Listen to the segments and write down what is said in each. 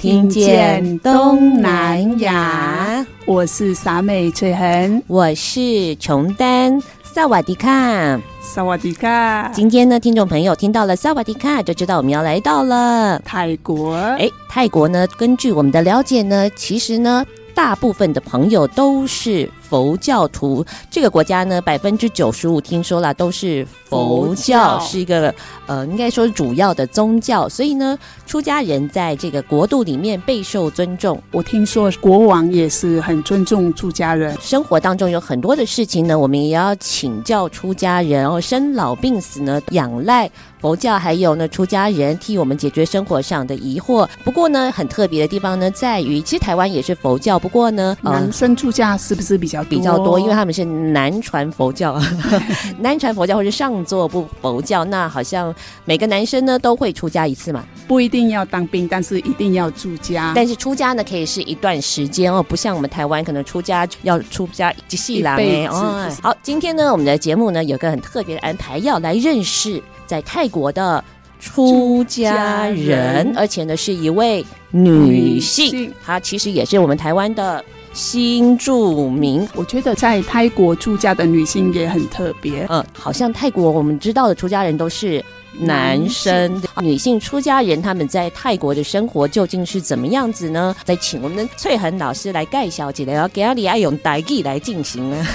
听见东南亚。我是傻美翠痕，我是琼丹，萨瓦迪卡，萨瓦迪卡。今天呢，听众朋友听到了萨瓦迪卡，就知道我们要来到了泰国。哎，泰国呢，根据我们的了解呢，其实呢，大部分的朋友都是。佛教徒，这个国家呢，百分之九十五听说了都是佛教，是一个呃，应该说主要的宗教，所以呢，出家人在这个国度里面备受尊重。我听说国王也是很尊重出家人，生活当中有很多的事情呢，我们也要请教出家人哦，生老病死呢，仰赖佛教，还有呢，出家人替我们解决生活上的疑惑。不过呢，很特别的地方呢，在于其实台湾也是佛教，不过呢，男生出家是不是比较？比较多，因为他们是南传佛教，南传佛教或是上座部佛教，那好像每个男生呢都会出家一次嘛，不一定要当兵，但是一定要住家。但是出家呢可以是一段时间哦，不像我们台湾可能出家要出家一世人哎。哦，好，今天呢我们的节目呢有个很特别的安排，要来认识在泰国的出家人，而且呢是一位女性，女性她其实也是我们台湾的。新住民，我觉得在泰国出家的女性也很特别。嗯，好像泰国我们知道的出家人都是男生，女性出家人他们在泰国的生活究竟是怎么样子呢？再请我们的翠恒老师来介绍一下，要给阿里爱用台语来进行 啊，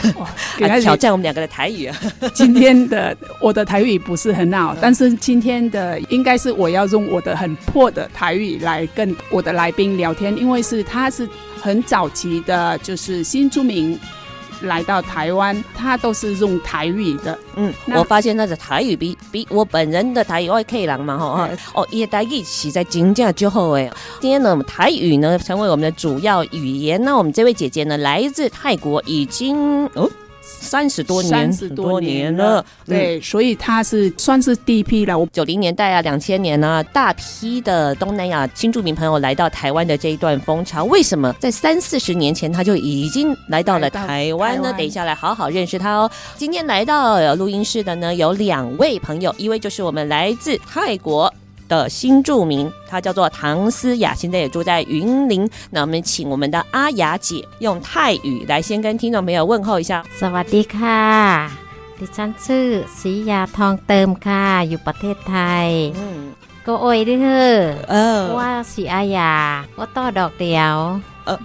来挑战我们两个的台语啊。今天的我的台语不是很好，嗯、但是今天的应该是我要用我的很破的台语来跟我的来宾聊天，因为是他是。很早期的，就是新住民来到台湾，他都是用台语的。嗯，我发现那个台语比比我本人的台语还可以人嘛，哈对哦，也台语起在金价之后哎。今天呢，我们台语呢成为我们的主要语言。那我们这位姐姐呢，来自泰国，已经哦。三十多年，三十多年了，对，所以他是算是第一批了。我九零年代啊，两千年啊，大批的东南亚新住民朋友来到台湾的这一段风潮，为什么在三四十年前他就已经来到了台湾呢？等一下来好好认识他哦。今天来到录音室的呢，有两位朋友，一位就是我们来自泰国。的新住民，她叫做唐思雅，现在也住在云林。那我们请我们的阿雅姐用泰语来先跟听众朋友问候一下。สวัสดีค่ะดิฉันชื่อศรียาทองเติมค่ะอยู่ประเทศไทยก็โอยด้วยเออว่าศรีอาญาว่าต่อดอกเดียว 呃，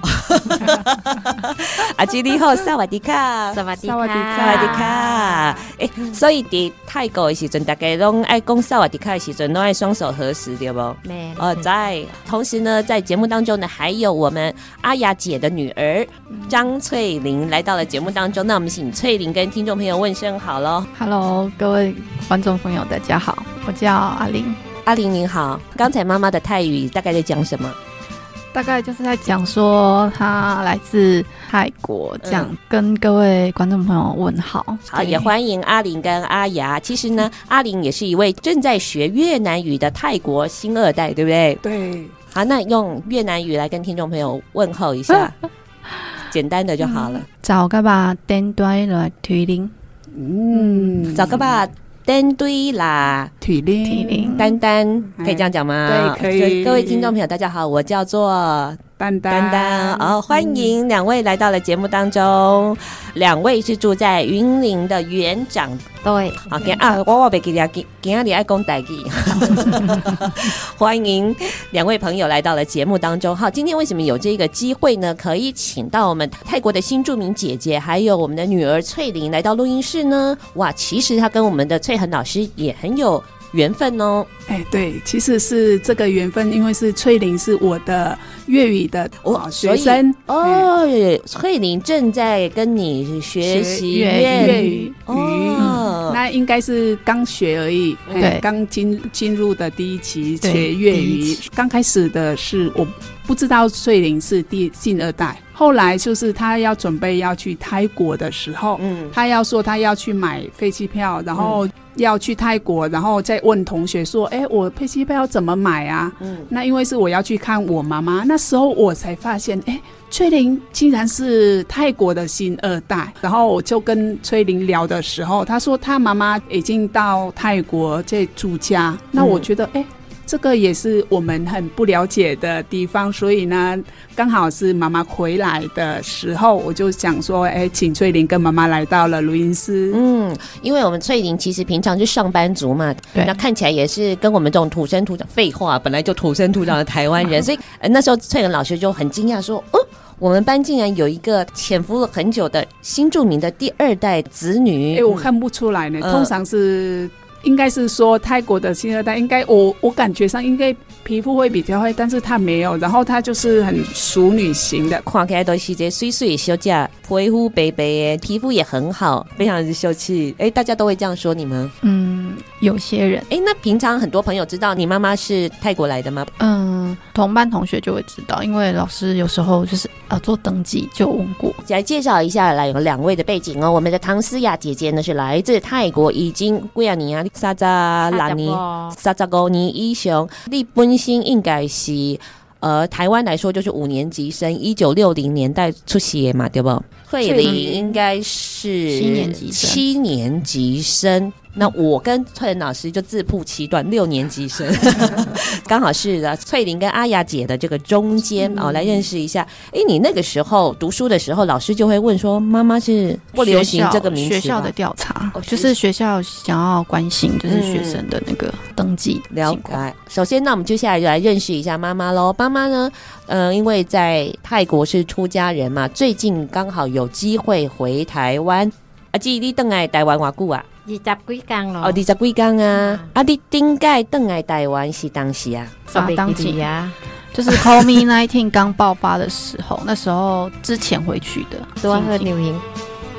阿吉你好，萨瓦迪卡，萨瓦迪卡，萨瓦迪卡。哎，所以在泰国的时阵，大家拢爱讲萨瓦迪卡的时阵，拢爱双手合十，对不？没。哦，在。同时呢，在节目当中呢，还有我们阿雅姐的女儿张翠玲来到了节目当中。那我们请翠玲跟听众朋友问声好喽。Hello，各位观众朋友，大家好，我叫阿玲。阿玲您好，刚才妈妈的泰语大概在讲什么？大概就是在讲说他来自泰国，这样跟各位观众朋友问好。嗯、好，也欢迎阿玲跟阿雅。其实呢，阿玲也是一位正在学越南语的泰国新二代，对不对？对。好，那用越南语来跟听众朋友问候一下，简单的就好了。早个吧，电对了，推铃。嗯，早个吧。丹堆啦，体灵，丹丹可以这样讲吗？对，可以。各位听众朋友，大家好，我叫做丹丹，丹丹，哦，欢迎两位来到了节目当中。两位是住在云林的园长，对，好，给啊，我我别给你给给你爱讲台语。欢迎两位朋友来到了节目当中。好，今天为什么有这个机会呢？可以请到我们泰国的新著名姐姐，还有我们的女儿翠玲来到录音室呢？哇，其实她跟我们的翠恒老师也很有。缘分哦，哎，对，其实是这个缘分，因为是翠玲是我的粤语的哦学生。哦，翠玲正在跟你学习粤语，哦，那应该是刚学而已，对，刚进进入的第一期学粤语，刚开始的是我不知道翠玲是第新二代，后来就是他要准备要去泰国的时候，嗯，他要说他要去买飞机票，然后。要去泰国，然后再问同学说：“哎，我飞机票要怎么买啊？”嗯，那因为是我要去看我妈妈，那时候我才发现，哎，崔玲竟然是泰国的新二代。然后我就跟崔玲聊的时候，她说她妈妈已经到泰国在住家。那我觉得，哎。这个也是我们很不了解的地方，所以呢，刚好是妈妈回来的时候，我就想说，哎，请翠玲跟妈妈来到了录音室。嗯，因为我们翠玲其实平常是上班族嘛，对，那看起来也是跟我们这种土生土长，废话，本来就土生土长的台湾人，所以那时候翠玲老师就很惊讶说，哦，我们班竟然有一个潜伏了很久的新著名的第二代子女。哎，我看不出来呢，嗯、通常是。应该是说泰国的新二代，应该我我感觉上应该皮肤会比较黑，但是他没有，然后他就是很淑女型的，看起来都是这水水小姐，皮肤白白的，皮肤也很好，非常的秀气。哎，大家都会这样说你吗？嗯，有些人。哎，那平常很多朋友知道你妈妈是泰国来的吗？嗯，同班同学就会知道，因为老师有时候就是呃做登记就问过。来介绍一下，来有两位的背景哦。我们的唐思雅姐姐呢是来自泰国，已经几啊年啊。三十六年，三十五年以上，你本身应该是呃，台湾来说就是五年级生，一九六零年代出席嘛，对不？慧玲应该是七年级生，七年级生。那我跟翠玲老师就自曝其短，六年级生，刚好是的。翠玲跟阿雅姐的这个中间哦，来认识一下。哎，你那个时候读书的时候，老师就会问说：“妈妈是不流行这个名字？”学校的调查，就是学校想要关心，就是学生的那个登记。了解。首先，那我们接下来就来认识一下妈妈喽。妈妈呢，嗯，因为在泰国是出家人嘛，最近刚好有机会回台湾。阿姊，你回来台湾多久啊？二十几天了。哦，二十几天啊！嗯、啊，你点解回来台湾是当时啊？啊，当时啊，就是 COVID-19 刚爆发的时候，那时候之前回去的。都要流行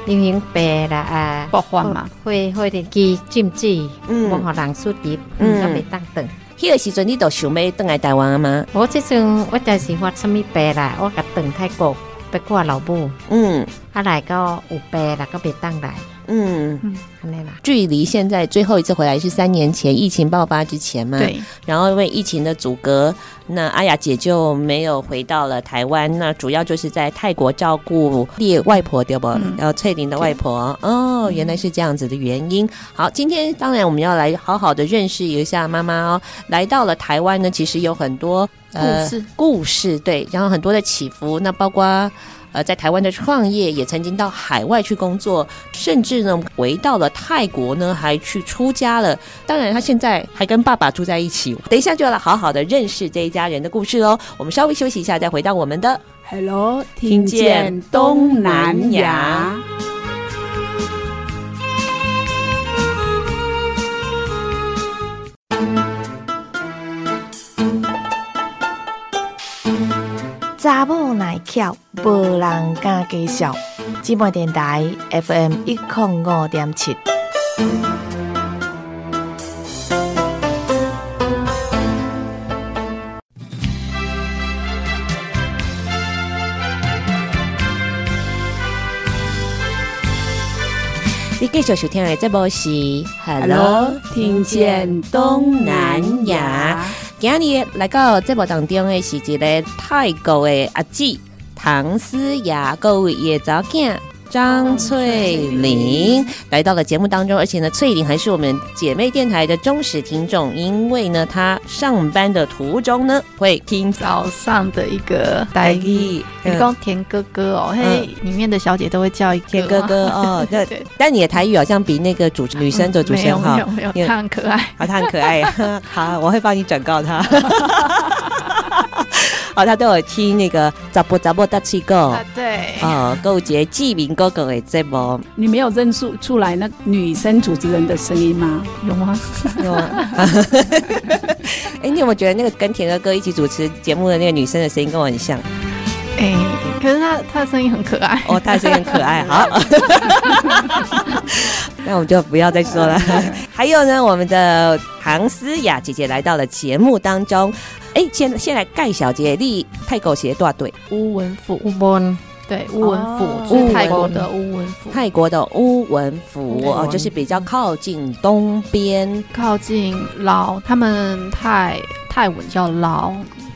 流行病啦啊，爆发嘛，会会的去禁止，嗯，不好人出入，嗯，要被当等。迄个时阵你都想要回来台湾吗？我这阵我就是发什么病啦，我甲回泰国。别过老母，嗯，他来个五百，那个别当来，嗯嗯，距离现在最后一次回来是三年前疫情爆发之前嘛？对。然后因为疫情的阻隔，那阿雅姐就没有回到了台湾。那主要就是在泰国照顾列外婆，对不？然后翠玲的外婆。哦，原来是这样子的原因。好，今天当然我们要来好好的认识一下妈妈哦。来到了台湾呢，其实有很多。呃，故事，故事对，然后很多的起伏，那包括呃，在台湾的创业，也曾经到海外去工作，甚至呢回到了泰国呢，还去出家了。当然，他现在还跟爸爸住在一起。等一下就要来好好的认识这一家人的故事喽。我们稍微休息一下，再回到我们的 Hello，听见东南亚。查某耐巧，无人敢介绍。姊妹电台 FM 一零五点七。你继续收听的这部是 Hello，听见东南亚。今日来到节目当中的是一个泰国的阿姊唐思雅，各位叶早见。张翠玲来到了节目当中，而且呢，翠玲还是我们姐妹电台的忠实听众，因为呢，她上班的途中呢会听早上的一个台语，你讲田哥哥哦，嘿，里面的小姐都会叫田哥哥哦，对对，但你的台语好像比那个主女生的主持人好，没有没有，他很可爱，啊，他很可爱，好，我会帮你转告他。哦，他都有听那个杂波杂波大气哥，啊，对，哦，勾结记名哥哥的节目，你没有认出出来那女生主持人的声音吗？有吗？有。哎，你有没有觉得那个跟田哥哥一起主持节目的那个女生的声音跟我很像？哎、欸，可是他他的声音很可爱哦，他的声音很可爱。好，那我们就不要再说了。还有呢，我们的唐思雅姐姐来到了节目当中。哎，先先来盖小姐，立泰国鞋大队乌文府乌文，对乌文府是泰国的乌文府，泰国的乌文府哦，就是比较靠近东边，靠近老，他们泰泰文叫老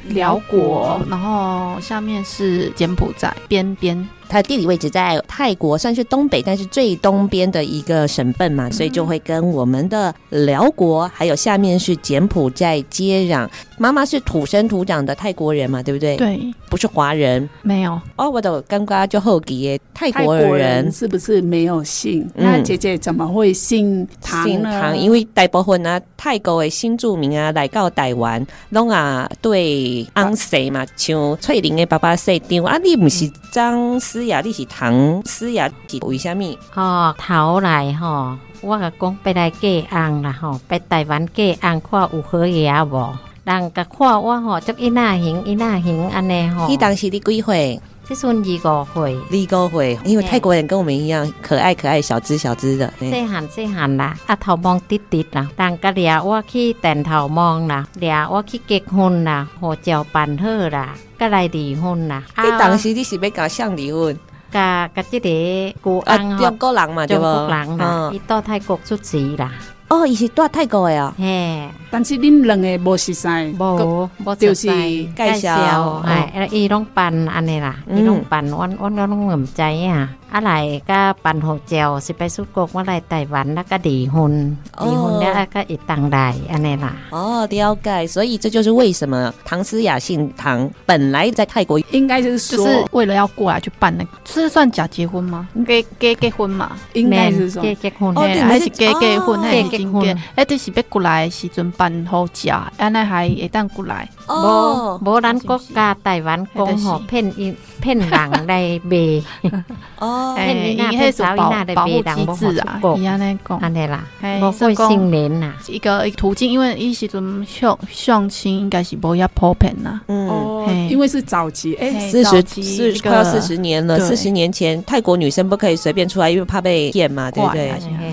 辽国，然后下面是柬埔寨边边。它的地理位置在泰国，算是东北，但是最东边的一个省份嘛，所以就会跟我们的辽国，还有下面是柬埔寨接壤。妈妈是土生土长的泰国人嘛，对不对？对，不是华人。没有哦，我的刚刚就后给耶，泰国人是不是没有姓？那姐姐怎么会姓唐呢？姓唐，因为大部分啊，泰国的新住民啊来到台湾，拢啊对安谁嘛，像翠玲的爸爸姓张啊，你不是张？思雅，你是唐思雅，是为虾米？哦，头来吼，我甲讲别来嫁翁啦吼，别台湾嫁翁看有好嘢无？人甲看我吼，就一那行一那行安尼吼。你当时你几岁？这算二五岁，二五岁，因为泰国人跟我们一样可爱可爱，小只小只的。细汉细汉啦，啊头毛滴滴啦，人个俩我去电头毛啦，俩我去结婚啦，护照办好啦。个来离婚啦！你当时你是要搞向离婚？甲甲即个国安中国人嘛，对不？中国人啦，伊到泰国出事啦。哦，伊是住泰国的哦。嘿，但是恁两个无熟悉，无无就是介绍，哎，伊拢办安尼啦，伊拢办，阮阮拢毋知影。啊来甲办护照是别出国，我来台湾那个离婚，离婚了啊个一当来安尼啦。哦，了解，所以这就是为什么唐诗雅姓唐，本来在泰国应该就是说是为了要过来去办那个，是算假结婚吗？假假结婚嘛，应该是说假结婚，还是假结婚？还是真结？哎，这是要过来时阵办好假，安尼还会当过来。无无咱国家台湾讲吼骗伊骗人来卖。哦，伊迄是保保护机制啊，伊安尼讲，安尼啦，无会新年啦，一个途径，因为伊时阵相相亲应该是无遐普遍呐，嗯，因为是早期，哎，四十四快要四十年了，四十年前泰国女生不可以随便出来，因为怕被骗嘛，对不对？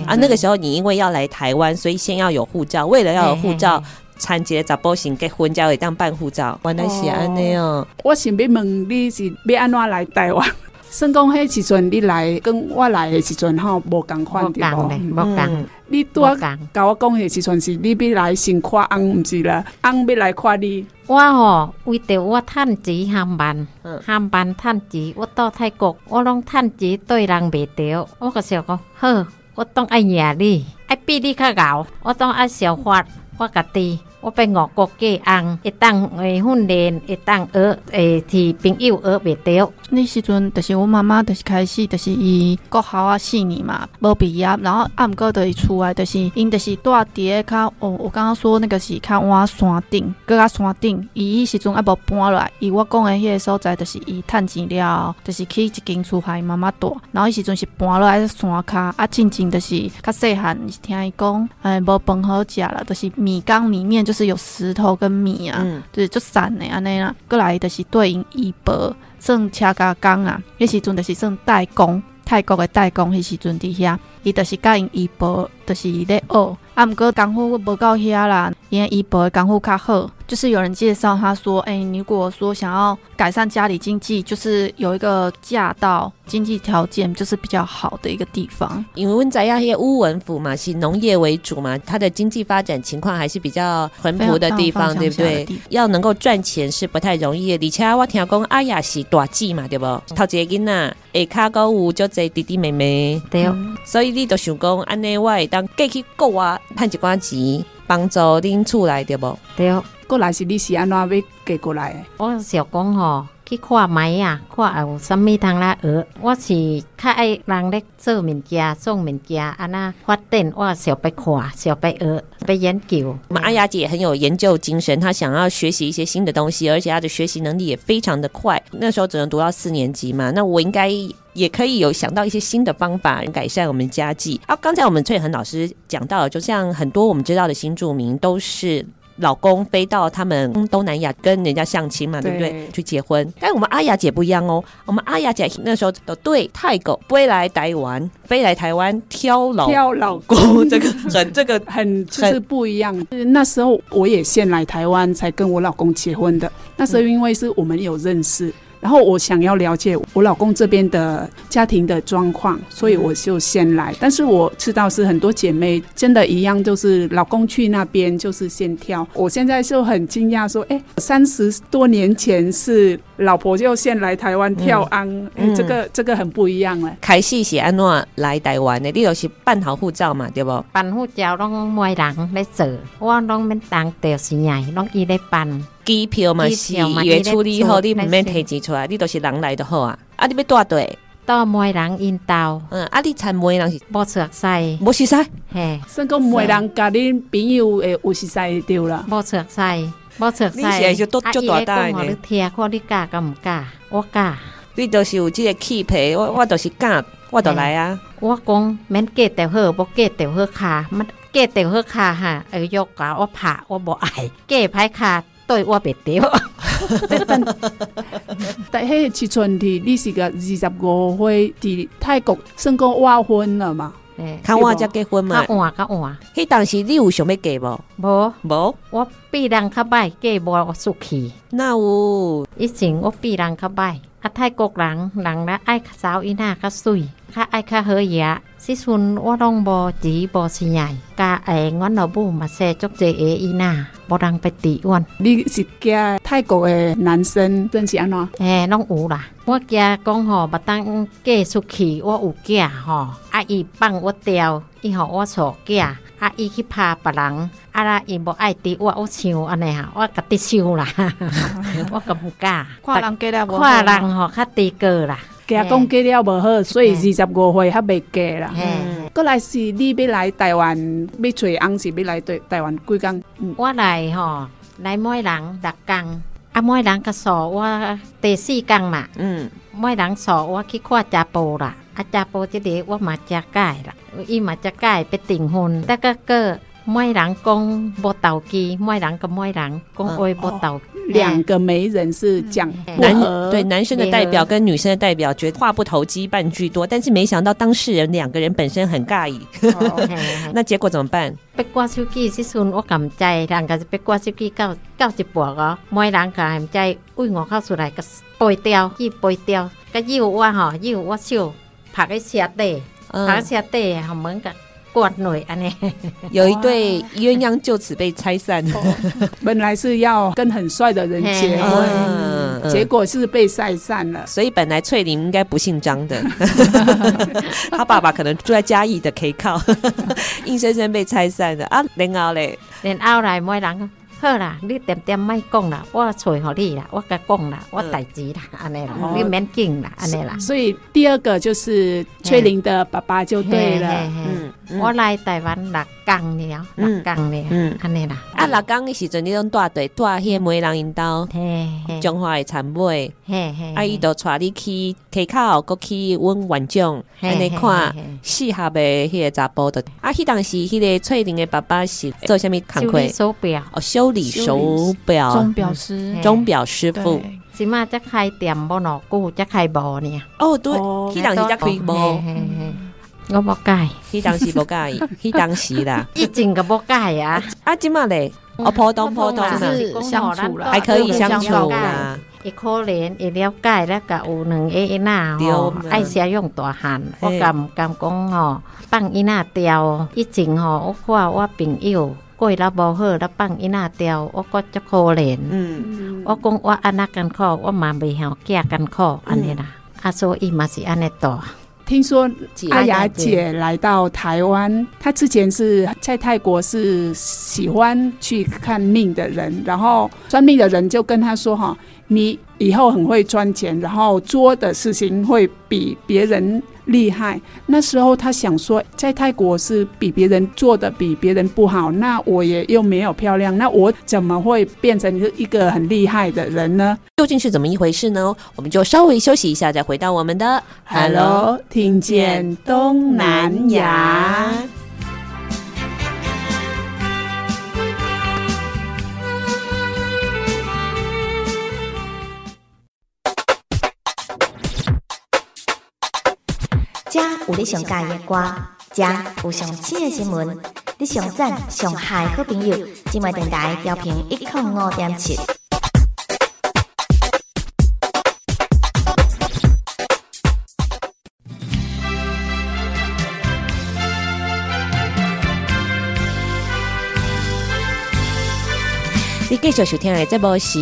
啊，那个时候你因为要来台湾，所以先要有护照，为了要有护照。参加查甫性结婚才会当办护照，原来是安尼哦。我想要问你是要安怎来台湾？算讲迄时阵你来跟我来的时阵吼无共款对无？无共。你拄啊甲我讲的时阵是你要来先看翁，毋是啦？翁要来看你。我吼为着我趁钱上班，上班趁钱，我到泰国我拢趁钱对人袂着。我个想讲好，我当爱赢你，爱比你较敖，我当爱小发，我家己。我被外国嫁翁，会当诶训练，会当学诶替朋友学袂着。那时阵，就是我妈妈，就是开始，就是伊国校啊四年嘛，无毕业，然后暗哥就出来，就是因就是住伫个较，哦，我刚刚说那个是较晚山顶，搁较山顶，伊迄时阵还无搬落来，伊我讲诶迄个所在，就是伊趁钱了，就是去一间厝害妈妈住，然后迄时阵是搬落来山骹，啊，进前就是较细汉，是听伊讲，哎，无饭好食了，就是米缸里面就有石头跟米啊，嗯、就是就散的安尼啦，过来就是对应医保，算车家工啊，迄时阵就是算代工，泰国的代工，迄时阵伫遐，伊就是甲因医保就是咧学，啊，毋过功夫无够遐啦，因为医保的功夫较好。就是有人介绍他说，哎、欸，你如果说想要改善家里经济，就是有一个嫁到经济条件就是比较好的一个地方。因为温仔亚些乌文府嘛，是农业为主嘛，它的经济发展情况还是比较淳朴的地方，对不对？要能够赚钱是不太容易的。而且我听讲阿雅是大姐嘛，对不？头一个囡仔，下卡高有就这弟弟妹妹，对、哦。所以你就想讲，安内我会当过去国外赚一寡钱，帮助恁厝内，对不？对、哦。过来是你是安怎要嫁过来？我想讲吼，去看卖啊，看有啥物通来学。我是较爱人咧做物件、做物件，安那发展，我想要看，想要学，要研究。我们阿雅姐很有研究精神，她想要学习一些新的东西，而且她的学习能力也非常的快。那时候只能读到四年级嘛，那我应该也可以有想到一些新的方法改善我们家计。啊，刚才我们翠恒老师讲到，就像很多我们知道的新住民都是。老公飞到他们东南亚跟人家相亲嘛，对不对？去结婚。但我们阿雅姐不一样哦，我们阿雅姐那时候都对泰国飞来台湾，飞来台湾挑老挑老公，这个很这个 很就是不一样。那时候我也先来台湾，才跟我老公结婚的。那时候因为是我们有认识。嗯然后我想要了解我老公这边的家庭的状况，所以我就先来。但是我知道是很多姐妹真的一样，就是老公去那边就是先挑。我现在就很惊讶，说，哎，三十多年前是老婆就先来台湾跳安，哎、嗯，这个这个很不一样了。开始是安怎来台湾的？你就是办好护照嘛，对不？办护照拢没人来做，我拢免当掉是伢，拢伊来办。机票嘛是月处理好，你毋免提钱出来，你都是人来就好啊。啊，你要带队，带媒人引导。嗯，啊，你参媒人是无熟悉，无熟悉，嘿，算讲媒人甲恁朋友诶有熟悉着啦。无熟悉，无熟悉。你是就多就大胆的。你听，看你嫁敢唔嫁？我嫁。你都是有即个气魄，我我都是嫁，我都来啊。我讲免嫁就好，无嫁就好卡，乜嫁就好卡哈？哎哟，搞我怕，我无爱嫁歹卡。对我别丢，但系七春的你是个二十五岁，在泰国算讲晚婚了嘛？诶，看我才结婚嘛？较晚较晚。迄当时你有想要嫁无？无无，我比人较歹嫁无出去。那有以前我比人较歹，啊泰国人人咧爱找伊那较水，较爱较好嘢。时阵我拢无钱无钱，甲诶，阮老母嘛说足济个伊那，无人要抵阮。你是嫁泰国诶男生，真是安怎？诶，拢有啦。我惊讲吼，无当嫁出去，我有囝吼，啊伊放我掉，伊互我错嫁，啊伊去拍别人，啊啦伊无爱滴我，我唱安尼哈，我甲滴唱啦 我甲不敢。看人嫁了无？看人吼较低个啦。嫁公嫁了无好，所以二十五岁还未嫁啦。过来是你要来台湾，要找翁是要来对台湾几工？我来吼，来每人六工，啊每人个数我第四工嘛。嗯，每人数我去看家婆啦，啊家婆这里我嘛加改啦，伊嘛加改要订婚，得个个媒人讲无投机，媒人个媒人讲话无投机。两个媒人是讲男对男生的代表跟女生的代表，觉得话不投机半句多，但是没想到当事人两个人本身很尬意，那结果怎么办？八卦手机是算我敢在，人家是八卦手机到到一半哦，没人敢在为我靠出来个背雕，去背雕，个有我哈有我手拍个车底，拍个车底后门个。国内安尼，有一对鸳鸯就此被拆散。本来是要跟很帅的人结婚，结果是被拆散了。所以本来翠玲应该不姓张的，他爸爸可能住在嘉义的 K 靠，硬生生被拆散了啊！然后嘞，然后来没人。好啦，你点点莫讲啦，我找好你啦，我甲讲啦，我代志啦，安尼啦，你免紧啦，安尼啦。所以第二个就是翠玲的爸爸就对了。嗯，我来台湾六工了，六工了，嗯，安尼啦。啊，六工的时阵，你拢带队带迄媒人引导，中华的产妹，啊，伊都带你去溪口，过去问县长，安尼看适合的迄个查甫的。啊，迄当时迄个翠玲的爸爸是做啥物工课？手表哦，修。理手表，钟表师，钟表师傅，起码才开店无偌久，才开无呢。哦，对，去当时才开无。我无改，迄当时无改，迄当时啦，以前个无改啊。啊，今嘛嘞，哦，普通普通嘛，相处啦，还可以相处啦。伊可怜，伊了解了，甲有两个囡仔吼，爱食用大汉，我敢毋敢讲吼，放囡仔掉。以前吼，我看我朋友过了无好，了放囡仔掉，我觉足可怜。嗯，我讲我安那艰苦，我嘛袂晓嫁艰苦安尼啦。啊，所以嘛是安尼大。听说阿雅姐来到台湾，她之前是在泰国是喜欢去看命的人，然后算命的人就跟她说：“哈，你以后很会赚钱，然后做的事情会比别人。”厉害！那时候他想说，在泰国是比别人做的比别人不好，那我也又没有漂亮，那我怎么会变成一个很厉害的人呢？究竟是怎么一回事呢？我们就稍微休息一下，再回到我们的 Hello，听见东南亚。有你上喜欢的歌，这有上新的新闻，你上赞上嗨好朋友，今晚电台调频一零五点七。你继续收听的这部是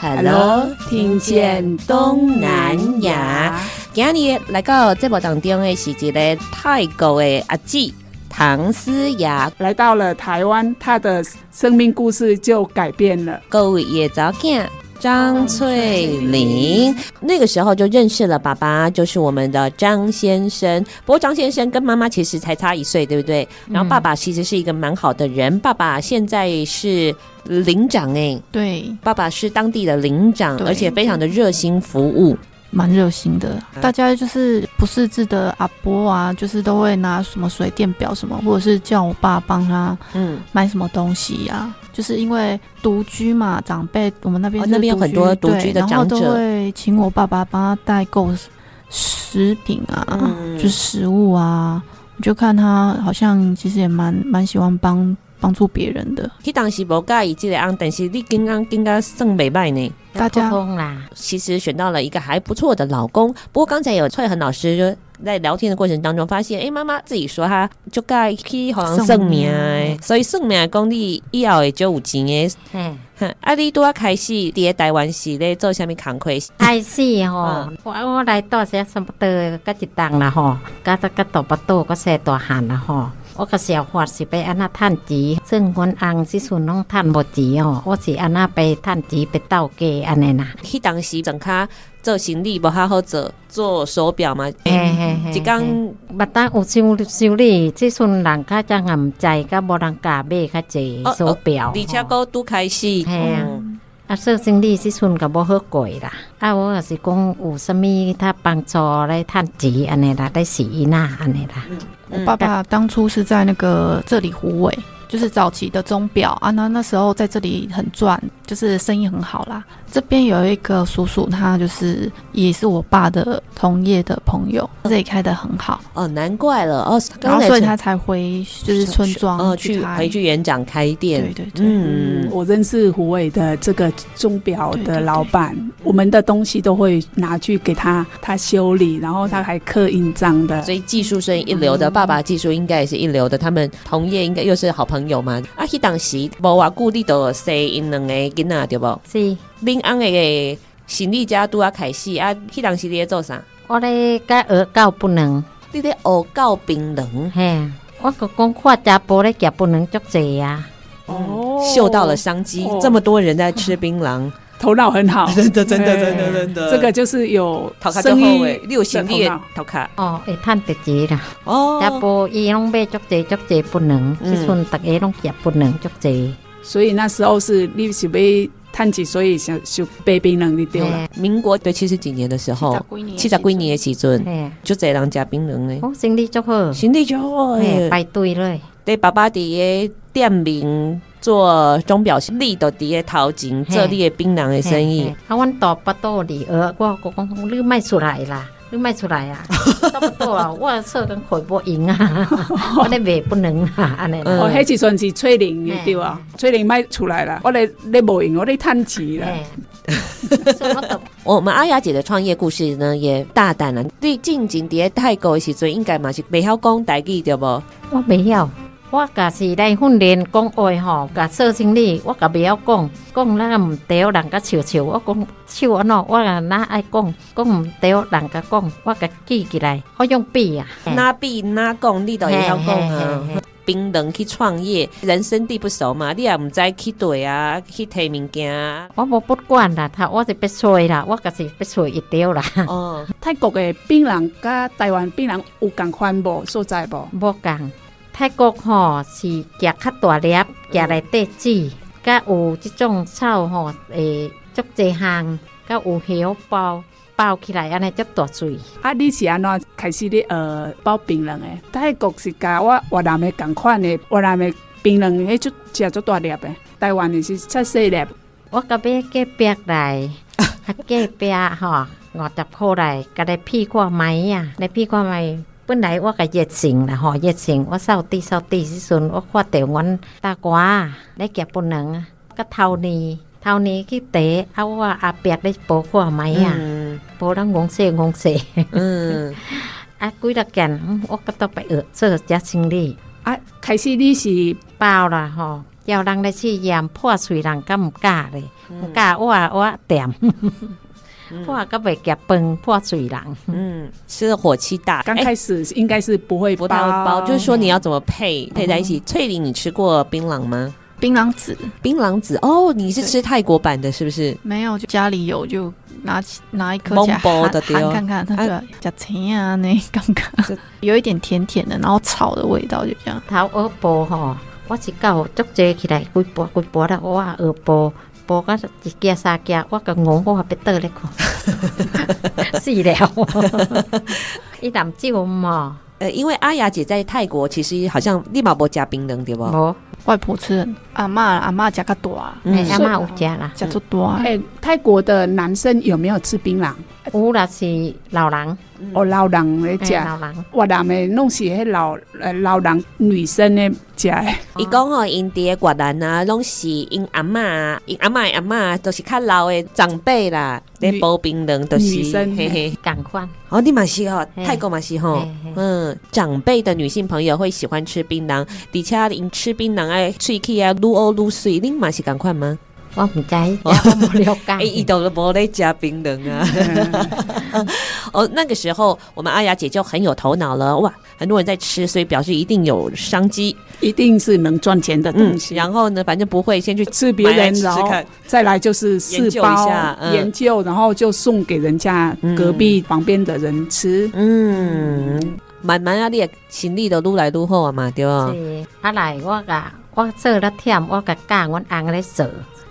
Hello，听见东南亚。今日来到节目当中的是一个泰国的阿姊唐思雅来到了台湾，她的生命故事就改变了。各位也早见张翠玲，那个时候就认识了爸爸，就是我们的张先生。不过张先生跟妈妈其实才差一岁，对不对？然后爸爸其实是一个蛮好的人，爸爸现在是领长哎，对，爸爸是当地的领长，而且非常的热心服务。蛮热心的，大家就是不识字的阿伯啊，就是都会拿什么水电表什么，或者是叫我爸帮他嗯买什么东西呀、啊。就是因为独居嘛，长辈我们那边、哦、那边有很多独居的长者，然后都会请我爸爸帮他代购食品啊，嗯、就是食物啊。我就看他好像其实也蛮蛮喜欢帮。帮助别人的，他当时无介意这个案，但是你刚刚刚刚算美败呢。大家其实选到了一个还不错的老公。不过刚才有翠恒老师就在聊天的过程当中发现，哎、欸，妈妈自己说她就该去好像算命，所以算命讲你以后会就有钱的。嗯，啊，你拄啊开始在台湾是咧做啥物工课？开始吼，我我来到时差不多个一档啦吼，加得个大巴肚个些大汉啦吼。我个想法是被安那趁钱，算阮翁时阵拢趁无钱哦。我是安那被趁钱被倒嫁安尼啦。迄当时正卡做生意不好好做，做手表嘛。嘿嘿嘿。一讲，勿当有修修理，即阵人较真也毋知，甲无人甲买较济手表。而且阁拄开始。啊，做生理时阵个无好过啦。啊，我也是讲有啥物他帮助来趁钱安尼啦，来洗衣呐安尼啦。我爸爸当初是在那个这里虎尾。就是早期的钟表啊，那那时候在这里很赚，就是生意很好啦。这边有一个叔叔，他就是也是我爸的同业的朋友，这里开的很好哦，难怪了哦，然后所以他才回就是村庄去回去元长开店。对对对，嗯，我认识虎尾的这个钟表的老板，我们的东西都会拿去给他他修理，然后他还刻印章的，所以技术是一流的，爸爸技术应该也是一流的，他们同业应该又是好朋友。嘛，啊，迄当时无话固定都生因两个囡仔对不？是，恁翁个行李家拄啊开始啊，迄当时你咧做啥？我咧甲学教不能，你咧学教槟榔？嘿，我个讲看家婆咧夹不能足济呀。哦，嗅到了商机，哦、这么多人在吃槟榔。头脑很好，真的真的真的真的，这个就是有生意，你有行李头卡哦，会趁得钱啦。哦，查甫伊拢买足济足济不能，即阵大家拢也不能足济。所以那时候是你是买趁钱，所以想就被槟榔的丢了。民国对七十几年的时候，七十几年的时阵，就这人夹槟榔的。哦，生意足好，生意足好，排队嘞。对爸爸的店名。做钟表是你都伫个头前做你的槟榔的生意。啊，阮大巴肚里，呃，我我讲你卖出来啦，你卖出来啊？差不多啊，我说跟ข่不赢啊，我咧卖不能啊，安尼。哦，迄时阵是翠玲对啊，翠玲卖出来了，我咧咧无赢，我咧叹气了。我们阿雅姐的创业故事呢，也大胆了。对，进前伫泰国的时阵，应该嘛是未晓讲台语对不？我未晓。我家是来训练讲话吼，甲做生理，我甲袂晓讲，讲那个毋对，人甲笑笑。我讲笑安怎，我若哪爱讲，讲毋对，人甲讲，我甲记起来，我用笔啊，哪笔哪讲，你都会晓讲啊。槟榔去创业，人生地不熟嘛，你也毋知去对啊，去摕物件。我无不管啦，他我是必吹啦，我家是必吹一条啦。哦，泰国的槟榔甲台湾槟榔有共款无所在无？无共。泰国吼是夹较大粒，夹来地籽，甲有这种草吼，诶，足侪项，甲有叶包包起来，安大水。啊，你是安怎开始咧呃包槟榔诶？泰国是甲我越南诶共款诶，越南诶槟榔迄足食足大粒诶，台湾诶是七细粒。我甲买隔壁来，隔壁吼五十块来，甲来批看买啊，来 ปื้นไหนว่ากับเย็ดสิงนะห่อเย็ดสิงว่าเศร้าตีเศร้าตีสิสุนว่าข้อเต๋วงอนตากว่าได้เก็บปนหนังก็เท่านี้เท่านี้ขี้เตะเอาว่าอาเปียกได้โปขวไหมอะโปดังงงเสงงเซอะกุยตะแก่นว่าก็ต้องไปเออเสิร์ชยัดสิงดีอะใครซีดีสีเปล่าล่ะห่อเจ้าดังได้ชี้ยามพ่อสุยดังก้ำกล้าเลยกาอ้วอ้วเต็ม 破个未夹崩破嘴人，嗯，吃的火气大。刚开始应该是不会包，不包，就是说你要怎么配配在一起。翠玲，你吃过槟榔吗？槟榔籽，槟榔籽哦，你是吃泰国版的，是不是？没有，就家里有，就拿起拿一颗起来含看看，它就加甜啊，那刚刚有一点甜甜的，然后草的味道就这样。头二波哈，我是搞捉接起来，规波规波的，我二波。播个一家三家，我个我我别得咧看，死了！一啖酒嘛。呃，因为阿雅姐在泰国，其实好像立马不加槟榔，对不？不，外婆吃，阿嬷阿嬷加个多，阿嬷有加啦，加足多。哎，泰国的男生有没有吃槟榔？有啦，是老人。哦，老人咧食，越南的拢是迄老呃老人女生咧食的。伊讲吼，因伫个越南啊，拢是因阿嬷，因阿嬷阿嬷都是较老的长辈啦，咧包槟榔都是女生，嘿嘿，共款。哦，你嘛是吼，泰国嘛是吼，嗯，长辈的女性朋友会喜欢吃槟榔，而且因吃槟榔爱喙齿啊，愈乌愈水，恁嘛是共款吗？我唔知，我冇了解。伊都无咧加槟榔啊！哦，那个时候我们阿雅姐就很有头脑了，哇，很多人在吃，所以表示一定有商机，一定是能赚钱的东西。然后呢，反正不会先去吃别人，然后再来就是试包研究，研究，然后就送给人家隔壁旁边的人吃。嗯，慢慢啊，你也心力都愈来愈好啊嘛，对吧？是，阿来我噶，我做了忝，我个教阮翁咧做。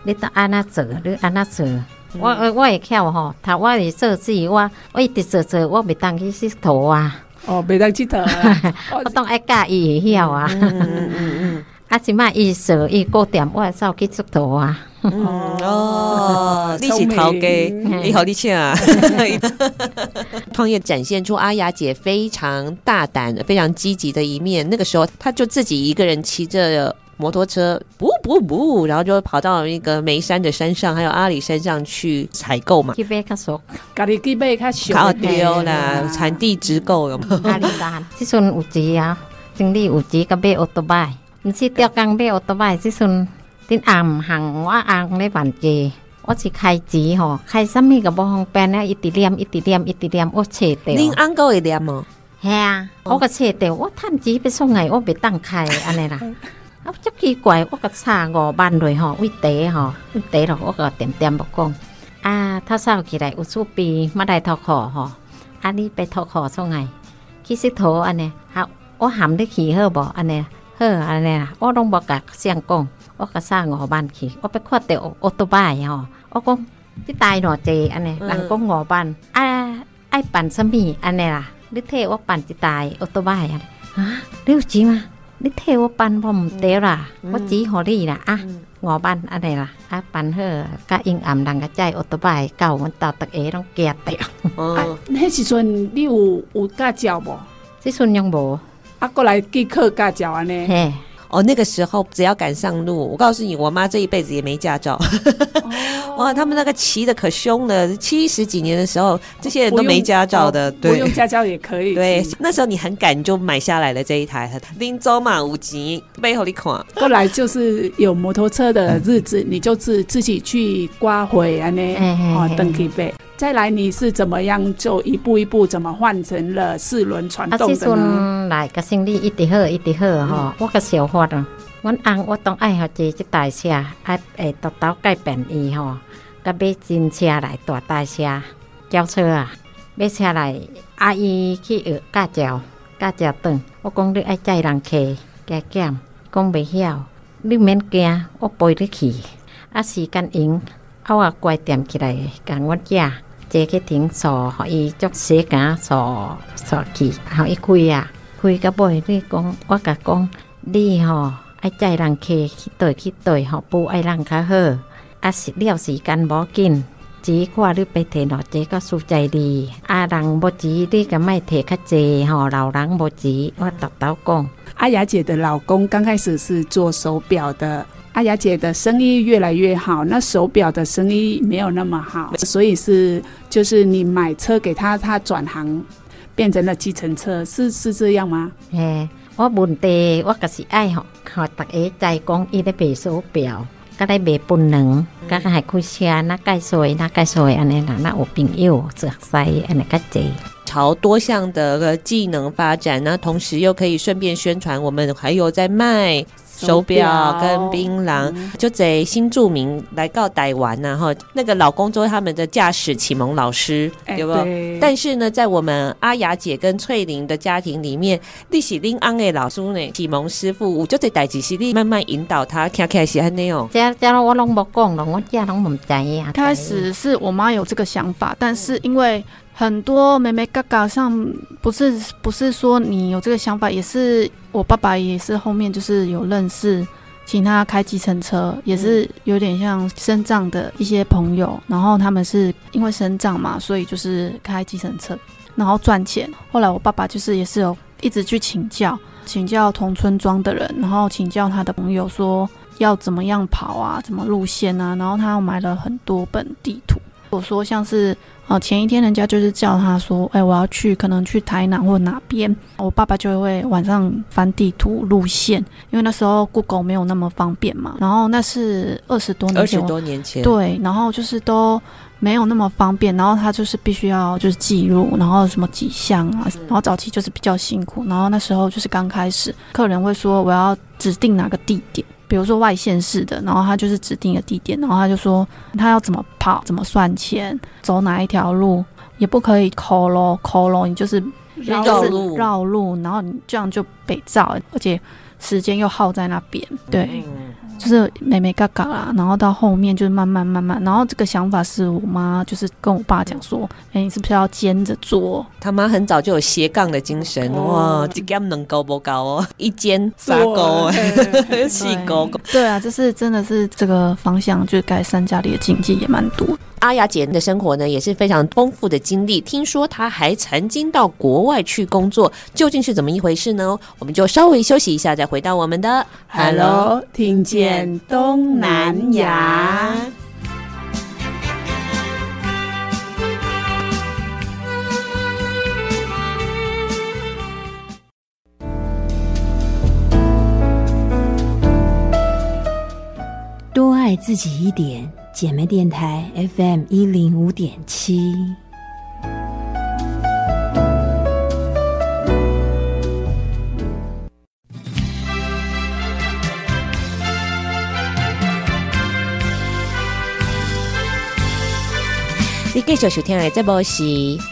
你都安那做，你安那做，嗯、我我我会巧吼，他我是做事，我我一直做做，我袂当去佚佗啊。哦，袂当佚佗啊，我当爱教伊会晓啊。嗯嗯嗯，啊，即摆伊做伊顾店，我会走去佚佗啊。嗯哦，你是头家，你好，你请啊。创业展现出阿雅姐非常大胆、非常积极的一面。那个时候，她就自己一个人骑着。摩托车，不不不，然后就跑到那个梅山的山上，还有阿里山上去采购嘛。去买较俗，家己去买较俗。好丢啦，产地直购有冇？阿里山，这阵有钱啊，经理有钱，甲买奥多拜，唔是吊钢买奥多拜，这阵恁暗行我红咧办街，我是开钱吼，开什么个无方便啊？一直念，一直念，一直念，我切掉。恁红哥会念哦？系啊，我个切掉，我趁钱要送来，我袂当开安尼啦。啊，真奇怪！我个差五万瑞吼，为地吼，为地咯，我个点点不讲。啊，他收起来有厝边，乜来托课吼？啊，你别托课出来，其实托安尼，好，我含你去好不？安尼，好安尼啦，我拢无甲相讲，我个差五万去，我别看到奥多拜吼，我讲你带偌济安尼，人讲五万，啊，爱办什么安尼啦？你替我办一台奥多拜啊？啊，你有钱吗？你替我办我毋对啦，嗯、我只好你啦啊！五万安尼啦，啊办好，甲阴暗人个载奥多拜到阮到逐个拢夹掉。哦，迄时阵你有有驾照无？即阵用无，啊过来记考驾照安尼。嘿。哦，那个时候只要敢上路，我告诉你，我妈这一辈子也没驾照。哦、哇，他们那个骑的可凶了，七十几年的时候，这些人都没驾照的，对，不用驾照也可以。对，那时候你很敢就买下来了这一台，拎走嘛五级，背后你看。后来就是有摩托车的日子，你就自自己去刮回啊，那哦登记背。再来，你是怎么样就一步一步怎么换成了四轮传动的呢？来个生理一直好，一直好哈。我个想法啊，阮翁我当爱学这这台车，爱诶，多多改变伊吼，甲买新车来大台车，轿车啊，买车来阿姨去学驾照，驾照转。我讲你爱载人客加减，讲袂晓，你免惊，我陪你去。啊，时间用，啊我乖点起来，跟我讲。坐去停锁，互伊做时间锁锁去，然后伊开啊，开到尾你讲，我甲讲，你吼爱载人客去对去对吼，不爱人较好，啊是了时间无紧，钱看你别摕偌济个输在你，啊人无钱你个莫摕较济吼，老人无钱，我叨叨讲。阿雅姐的老公刚开始是做手表的。阿雅姐的生意越来越好，那手表的生意没有那么好，所以是就是你买车给他，他转行变成了计程车，是是这样吗？诶，我问题我可是爱吼，和大家在讲伊咧卖手表，佮咧卖槟榔，佮还开车，那介绍那介绍安尼啦，那有朋友熟悉安尼较济，朝多项的个技能发展，那同时又可以顺便宣传，我们还有在卖。手表跟槟榔，嗯、就在新著名来到台湾呐，哈，那个老公做他们的驾驶启蒙老师，欸、对不？对。但是呢，在我们阿雅姐跟翠玲的家庭里面，你是恁安的老师呢，启蒙师傅，我就在代志是你慢慢引导他，开开始安尼哦。这这我拢无讲了，我这拢唔知呀。开始是我妈有这个想法，但是因为。很多妹妹嘎嘎上不是不是说你有这个想法，也是我爸爸也是后面就是有认识，请他开计程车，也是有点像身障的一些朋友，然后他们是因为身障嘛，所以就是开计程车，然后赚钱。后来我爸爸就是也是有一直去请教，请教同村庄的人，然后请教他的朋友说要怎么样跑啊，怎么路线啊，然后他买了很多本地图。我说像是。哦，前一天人家就是叫他说，哎、欸，我要去，可能去台南或哪边，我爸爸就会晚上翻地图路线，因为那时候 Google 没有那么方便嘛。然后那是二十多年前，二十多年前，对，然后就是都没有那么方便，然后他就是必须要就是记录，然后什么几项啊，然后早期就是比较辛苦，然后那时候就是刚开始，客人会说我要指定哪个地点。比如说外县市的，然后他就是指定一个地点，然后他就说他要怎么跑，怎么算钱，走哪一条路，也不可以抠咯抠喽，你就是绕路绕路，然后你这样就北照，而且时间又耗在那边，对。嗯就是妹妹嘎嘎啦，然后到后面就是慢慢慢慢，然后这个想法是我妈就是跟我爸讲说，哎，你是不是要兼着做？他妈很早就有斜杠的精神，哦、哇，这兼能高不高哦？一兼三高，四高。对啊，就 是真的是这个方向，就是改善家里的经济也蛮多。阿雅姐的生活呢也是非常丰富的经历，听说她还曾经到国外去工作，究竟是怎么一回事呢？我们就稍微休息一下，再回到我们的 Hello，听见东南亚。多爱自己一点。姐妹电台 FM 一零五点七。你继续收听的这波是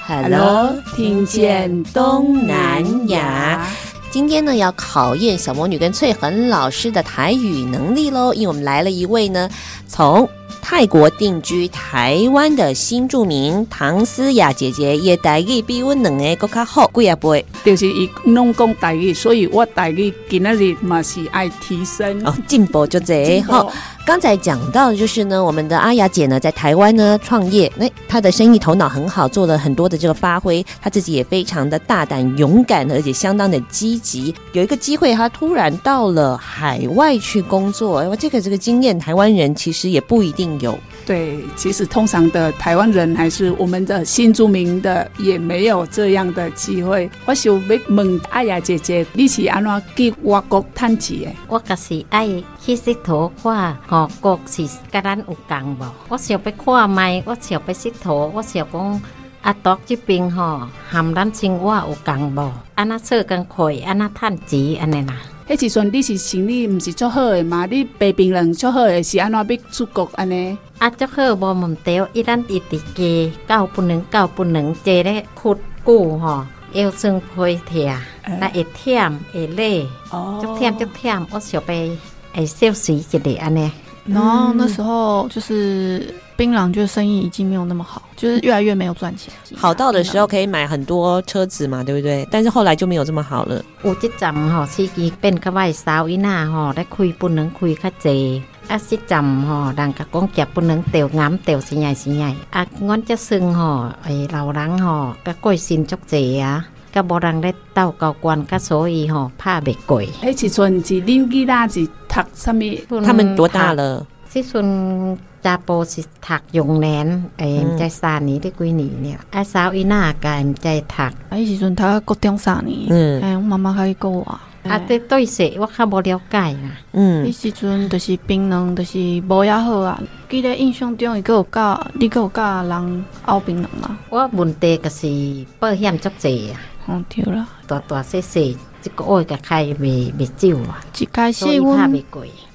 Hello，听见东南亚。今天呢，要考验小魔女跟翠恒老师的台语能力喽，因为我们来了一位呢，从泰国定居台湾的新住民唐思雅姐姐，也台语比我两个更加好，贵啊倍。就是伊拢讲台语，所以我台语今仔日嘛是爱提升哦，进步就这好。刚才讲到的就是呢，我们的阿雅姐呢，在台湾呢创业，那她的生意头脑很好，做了很多的这个发挥，她自己也非常的大胆勇敢，而且相当的积极。有一个机会，她突然到了海外去工作，哎，我这个这个经验，台湾人其实也不一定有。对，其实通常的台湾人还是我们的新住民的，也没有这样的机会。我想要问阿雅姐姐，你是安怎去外国趁钱的？我就是爱去佚佗看，外国是跟咱有共无？我想要看觅，我想要佚佗，我想讲阿独这边吼，含咱生活有共无？安那做工课，安那趁钱，安尼啦。迄时阵你是生理毋是足好诶嘛？你白病人足好诶，是安怎要出国安尼？啊，足好无问题，伊咱一直加，到不能到不能，坐咧屈久吼，腰酸背疼，那会忝会累，足忝足忝，我想要会休息一下安尼。然后那时候就是槟榔，觉得生意已经没有那么好，就是越来越没有赚钱。好到的时候可以买很多车子嘛，对不对？但是后来就没有这么好了。有一阵吼，司机变较歹骚，伊那吼咧开不能开较济，啊，这阵吼人甲讲价不能掉眼掉是伢是伢，啊，阮这算吼，诶，老人吼，甲贵姓足济啊，甲无人咧斗高官，甲所以吼拍袂过。迄时阵是恁囡仔是读啥物？他们多大了？这阵查甫是读幼年，诶，毋知三年的几年了。啊，嫂伊那个毋知读，啊，迄时阵读国中三年。嗯，哎，我妈妈开始教我。啊，这对势我较无了解啦。嗯，迄时阵就是槟榔，就是无遐好啊。记得印象中，伊阁有教，你阁有教人熬槟榔嘛？我问题就是保险足济啊。嗯，对啦，大大细细。一个开未未少啊！一开始阮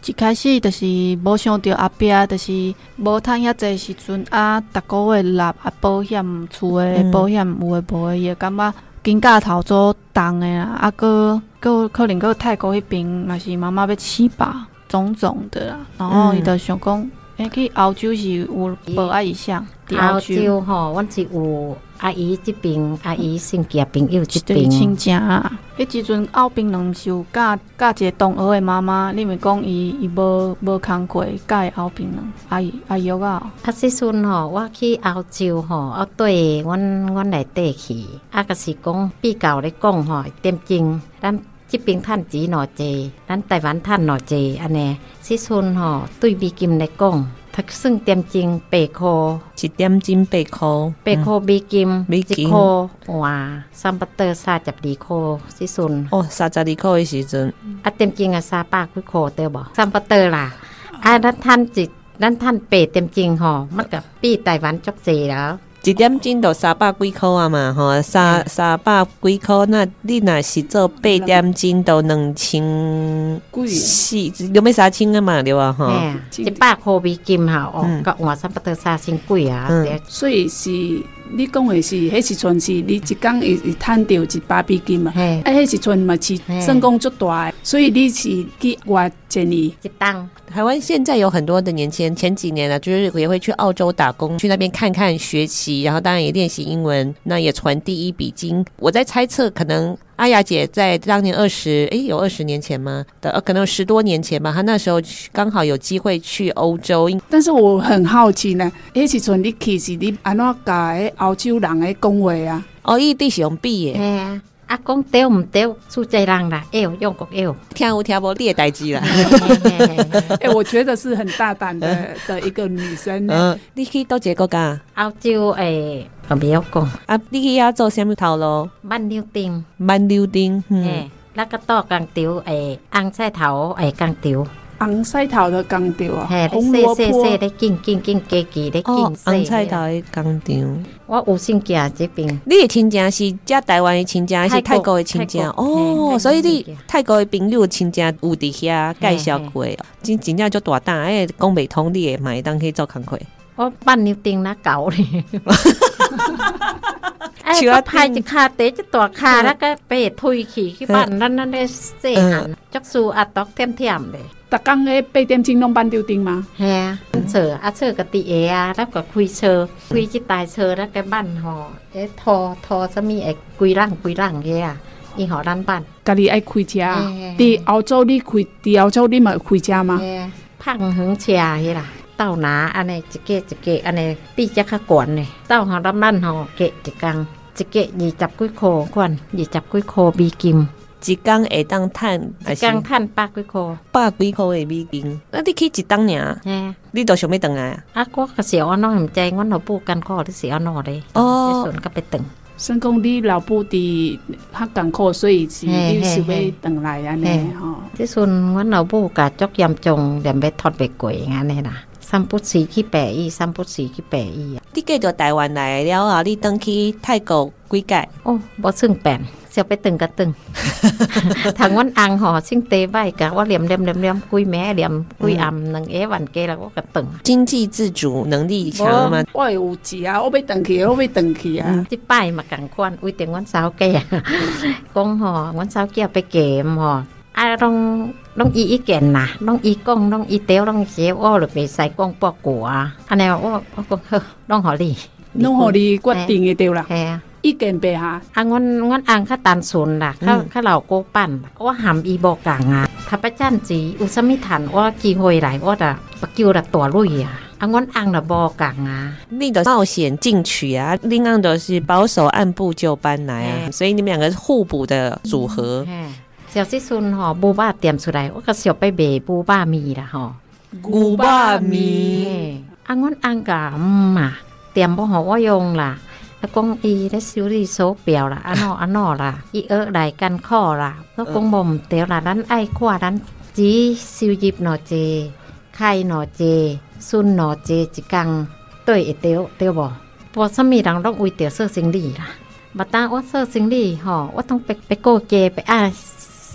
一开始就是无想到后壁，就是无趁遐济时阵啊，逐个月纳啊保险，厝诶保险有诶无诶，伊会感觉金价头做重诶啦，啊，搁搁可能搁泰国迄边嘛是妈妈要饲吧，种种的啦，然后伊就想讲，诶，去澳洲是有无爱一项，澳洲。吼，阮是有。阿姨这边，阿姨新交朋友这边，亲戚啊。迄时阵敖槟榔是有教教一个同学的妈妈，你咪讲伊伊无无工课教敖槟榔，阿姨阿姨啊。啊，时阵吼，我去澳洲吼，我对阮阮内底去，啊，个是讲比较咧讲吼，点睛，咱这边趁钱偌济，咱台湾趁偌济安尼。时阵吼，对美金来讲。他算点金八块，一点金八块，八块美金，一块哇，三百多三十二块，时阵哦，三十二块的时阵，啊点金啊三百几块对不？三百多啦，啊咱趁一，咱趁八点金吼，乜个比台湾足济了。一点钟都三百几块啊嘛，吼，三三百几块，那你若是做八点钟都两千四，有没三千啊嘛，对吧？吼，一百块美金哈，哦，甲换差不多三千几啊，所以是。你讲的是，迄时阵是你一工会会趁到一百美金嘛？哎，迄时阵嘛是成功足大，所以你是去外建议一档。台湾现在有很多的年轻人，前几年呢，就是也会去澳洲打工，去那边看看学习，然后当然也练习英文，那也传第一笔金。我在猜测，可能。阿雅姐在当年二十，诶，有二十年前吗？的，可能有十多年前吧。她那时候刚好有机会去欧洲。但是我很好奇呢，迄时阵你去是你安怎教诶欧洲人诶讲话啊？哦，伊地是用笔诶。嘿啊，啊讲对唔对？苏济人啦，哎呦，用过哎呦，听有听无，你的代志啦。哎，我觉得是很大胆的 的一个女生。嗯，你去多几个国家？澳洲诶。我不要讲啊！你去遐做啥物头路？慢溜丁，慢溜丁，嗯，那个刀钢条诶，红菜头诶，钢条，红菜头的工厂啊，嘿，细细细的，紧紧紧加加的紧细。红菜头的工厂，我有亲戚这边。你的亲戚是遮台湾的亲戚，还是泰国的亲戚？哦，所以你泰国的朋友亲戚有伫遐介绍过，真真正就大胆，哎，讲袂通你会，嘛会当去做工课。 ราะปั้นนิ้วติงนะเก่าเลยเชื้อพายจะคาเตจะตัวคาแล้วก็เปดทุยขี่ขี้ปั่นนั่นนั่นได้เสียงจักสูอัดตอกเทียมเทียมเลยตะกังเอไปเตรียมจริงนมบันติวติงมาแฮเชออาเชอกติเอแล้วก็คุยเชอคุยจิตายเชอแล้วก็บั่นหอเอทอทอจะมีเอกกุยร่างกุยร่างเยอะอีหอร้านบั่นกะลีไอคุยเชียตีเอาเจ้าดีคุยตีเอาเจ้าดีมาคุยเชียมาพังหึงเชียเฮล่ะ 豆拿安尼一个一个安尼比较较悬嘞，豆吼咱咱吼价一工，一个二十几块款，二十几块美金。一工会当赚，一工赚百几块，百几块的美金。那你去一档尔，嘿，你都想要转来啊？啊，我可是安怎毋知，阮老母艰苦，你是安怎咧？哦，时阵甲要转。算讲你老母伫较艰苦，所以是你是要转来安尼吼。即阵阮老母甲足严重，连要脱袂过安尼啦。三不时去北医，三不时去北医啊。你嫁到台湾来了后，你登去泰国几届？哦，无算变。就要等个等，同阮翁吼，先地摆甲我念念念念，规暝念规暗两下完家了，我个登。经济自主能力强吗？我有钱啊，我要登去，我要登去啊。即摆嘛共款，为定阮嫂家啊，讲吼，阮嫂家要嫁吼，啊，拢拢伊意见啦，拢伊讲，拢伊调，拢写，我就袂使讲八卦啊。安尼我我讲好，拢互你，拢互你决定的对啦。系啊。意见别下，啊，阮阮翁较单纯啦，较较老古板，我含伊无共啊。他不赞成，有啥物趁我机会来，我着不叫了大女啊。啊，阮翁着无共啊。你的冒险进取啊，另外都是保守按部就班来啊，所以你们两个是互补的组合。 เสี่ยวซีซุนหอบูบ้าเตรียมสุดใดว่าก็เสี่ยวไปเบบูบ้ามีละหอกูบ้ามีอังงอนอังกะมาเตรียมบ่หอว่ายงล่ะแล้วกงอีและซิวรีโซเปียวล่ะอันนออันนอล่ะอีเอิกไดกันข้อล่ะแล้วกงบ่มเตียวล่ะนั้นไอ้ขวานั้นจีซิวยิบหนอเจไข่หนอเจ ซุนหนอเจจิกังตุ้ยเอเตียวเตียวบ่ปวดสมีดังร้องอุยเตียวเสื้อสิงดีล่ะบัตตาว่าเสื้อสิงดีหอว่าต้องไปไปโกเจไปอ่า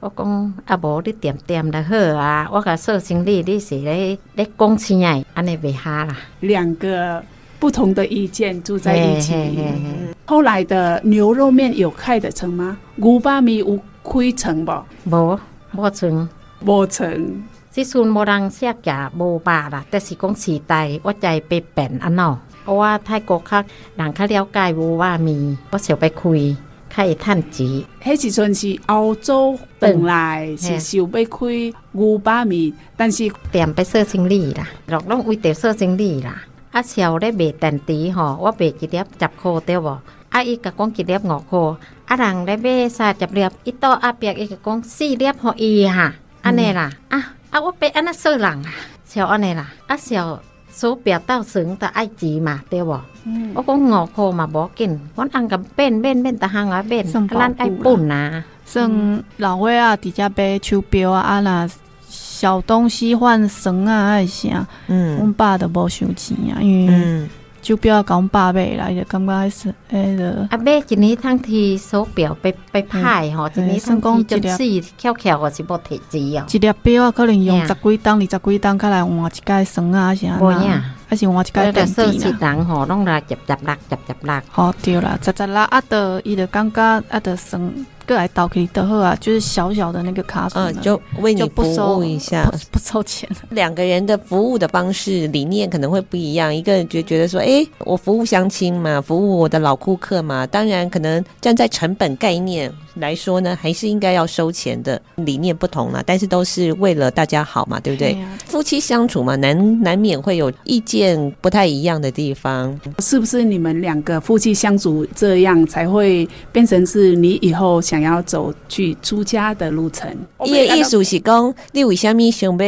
我讲啊，无你点点就好啊，我甲说生意，你是咧咧讲钱诶，安尼袂下啦。两个。不同的意见住在一起。嘿嘿嘿后来的牛肉面有开得成吗？牛肉面有开成不？无，无成，无成。即阵无人写价无吧啦，但是讲时代我在变变安喏。我泰国较人较了解牛肉面，我想要开，较会趁钱。迄时阵是欧洲本来是想要开牛百面，但是店要做生意啦，落拢为着做生意啦。啊，小咧卖电池吼，我卖一粒十箍对无？啊，伊甲讲一粒五箍，啊，人咧买三十粒，伊到后壁伊甲讲四粒互伊哈，安尼啦，啊啊，我别安尼说人啊，像安尼啦，啊，小手表到时都爱钱嘛，对无？嗯、我讲五箍嘛无紧，阮翁甲变变变，逐项啊变，啊，咱爱本啊，算老岁仔伫遮买手表啊，啊若。小东西换绳啊，还是啥？嗯，阮爸都无收钱啊，因为手表要甲阮爸买来，就感觉还是迄个。啊，买一年通提手表被被歹吼，一年通讲就死翘翘，我是无提钱哦。一粒表啊，可能用十几档、二十几档，较来换一届绳啊，啥？无影，还是换一届电池啦。人吼，拢来集集落，集集落。好对啦，集集落啊，得伊就感觉啊，得绳。个来倒可以得喝啊，就是小小的那个卡数，嗯，就为你服务一下，不，不收钱。两个人的服务的方式理念可能会不一样，一个人就觉得说，哎，我服务相亲嘛，服务我的老顾客嘛，当然可能站在成本概念来说呢，还是应该要收钱的，理念不同了，但是都是为了大家好嘛，对不对？啊、夫妻相处嘛，难难免会有意见不太一样的地方，是不是？你们两个夫妻相处这样，才会变成是你以后想。要走去出家的路程，伊的意思是讲，你为什么想要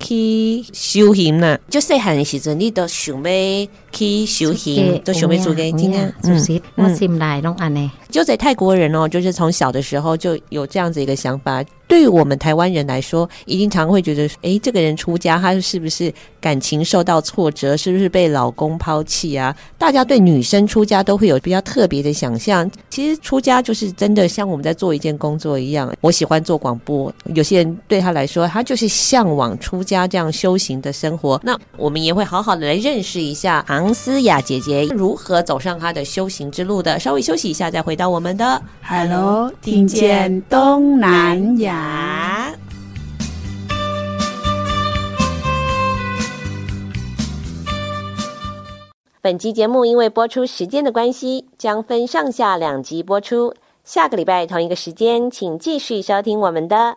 去修行呢？就细汉的时阵，你都想要去修行，都想要出家，今天嗯，我心内拢安尼。就在泰国人哦，就是从小的时候就有这样子一个想法。对于我们台湾人来说，一定常会觉得，哎，这个人出家，他是不是感情受到挫折？是不是被老公抛弃啊？大家对女生出家都会有比较特别的想象。其实出家就是真的像我们在做一件工作一样。我喜欢做广播，有些人对他来说，他就是向往出家这样修行的生活。那我们也会好好的来认识一下昂思雅姐姐如何走上她的修行之路的。稍微休息一下，再回到我们的 Hello，听见东南亚。本集节目因为播出时间的关系，将分上下两集播出。下个礼拜同一个时间，请继续收听我们的